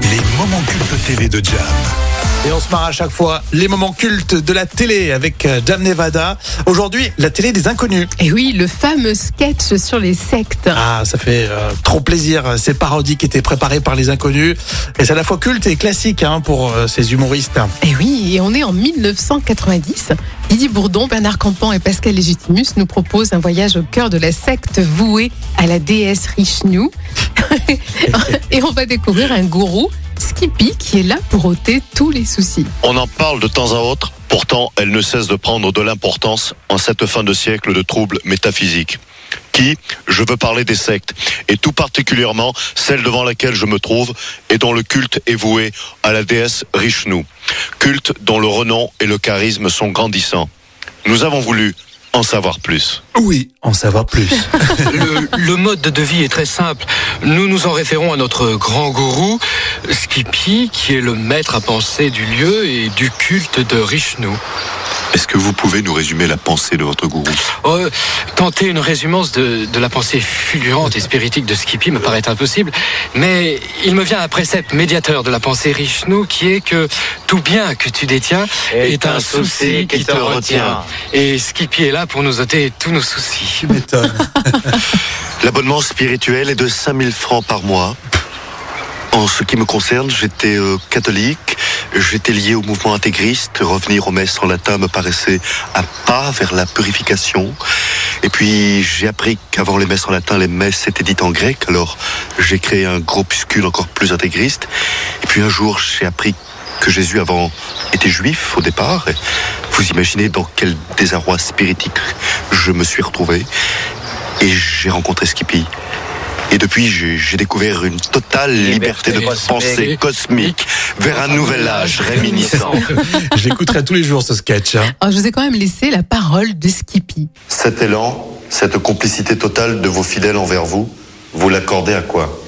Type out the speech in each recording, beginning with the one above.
Les moments cultes TV de Jam. Et on se marre à chaque fois les moments cultes de la télé avec euh, Jam Nevada. Aujourd'hui, la télé des inconnus. Et oui, le fameux sketch sur les sectes. Ah, ça fait euh, trop plaisir. Ces parodies qui étaient préparées par les inconnus. Et c'est à la fois culte et classique hein, pour euh, ces humoristes. Et oui, et on est en 1990. Didier Bourdon, Bernard Campan et Pascal Légitimus nous proposent un voyage au cœur de la secte vouée à la déesse Richnu. et on va découvrir un gourou, Skippy, qui est là pour ôter tous les soucis. On en parle de temps à autre, pourtant elle ne cesse de prendre de l'importance en cette fin de siècle de troubles métaphysiques. Qui? Je veux parler des sectes, et tout particulièrement celle devant laquelle je me trouve et dont le culte est voué à la déesse Rishnu. Culte dont le renom et le charisme sont grandissants. Nous avons voulu en savoir plus. Oui, en savoir plus. Le, le mode de vie est très simple. Nous nous en référons à notre grand gourou, Skippy, qui est le maître à penser du lieu et du culte de Rishnu. Est-ce que vous pouvez nous résumer la pensée de votre gourou? Euh, tenter une résumance de, de la pensée fulgurante et spiritique de Skippy me paraît impossible, mais il me vient un précepte médiateur de la pensée Rishnu qui est que tout bien que tu détiens est, un souci qui te retient. Et Skippy est là pour nous ôter tous nos soucis. L'abonnement spirituel est de 5000 francs par mois. En ce qui me concerne, j'étais euh, catholique, j'étais lié au mouvement intégriste, revenir aux messes en latin me paraissait un pas vers la purification. Et puis j'ai appris qu'avant les messes en latin, les messes étaient dites en grec, alors j'ai créé un groupuscule encore plus intégriste. Et puis un jour, j'ai appris que Jésus avant était juif au départ. Et vous imaginez dans quel désarroi spiritique je me suis retrouvé. Et j'ai rencontré Skippy. Et depuis, j'ai découvert une totale liberté de pensée cosmique vers un nouvel âge réminiscent. J'écouterai tous les jours ce sketch. hein. Alors, je vous ai quand même laissé la parole de Skippy. Cet élan, cette complicité totale de vos fidèles envers vous, vous l'accordez à quoi?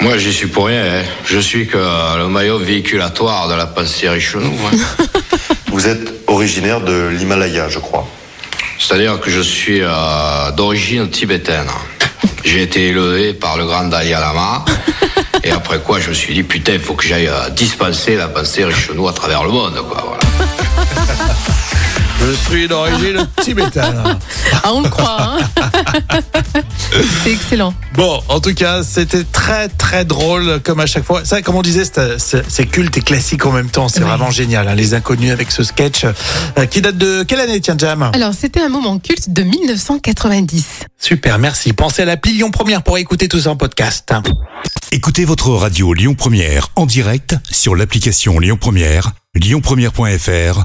Moi, j'y suis pour rien. hein. Je suis que le maillot véhiculatoire de la pensée Richelieu. hein. Vous êtes originaire de l'Himalaya, je crois. C'est-à-dire que je suis euh, d'origine tibétaine. J'ai été élevé par le grand Dalai Lama. Et après quoi, je me suis dit, putain, il faut que j'aille euh, dispenser la pensée Richelieu à travers le monde. Quoi, voilà. Je suis d'origine tibétaine. Ah, on le croit, hein C'est excellent. Bon, en tout cas, c'était très très drôle comme à chaque fois. Ça, comme on disait, c'est- culte et classique en même temps. C'est Oui. vraiment génial. hein, les inconnus avec ce sketch euh, qui date de quelle année, tiens, Jam Alors, c'était un moment culte de 1990. Super, merci. Pensez à l'appli Lyon Première pour écouter tout ça en podcast. Écoutez votre radio Lyon Première en direct sur l'application Lyon Première, lyonpremière.fr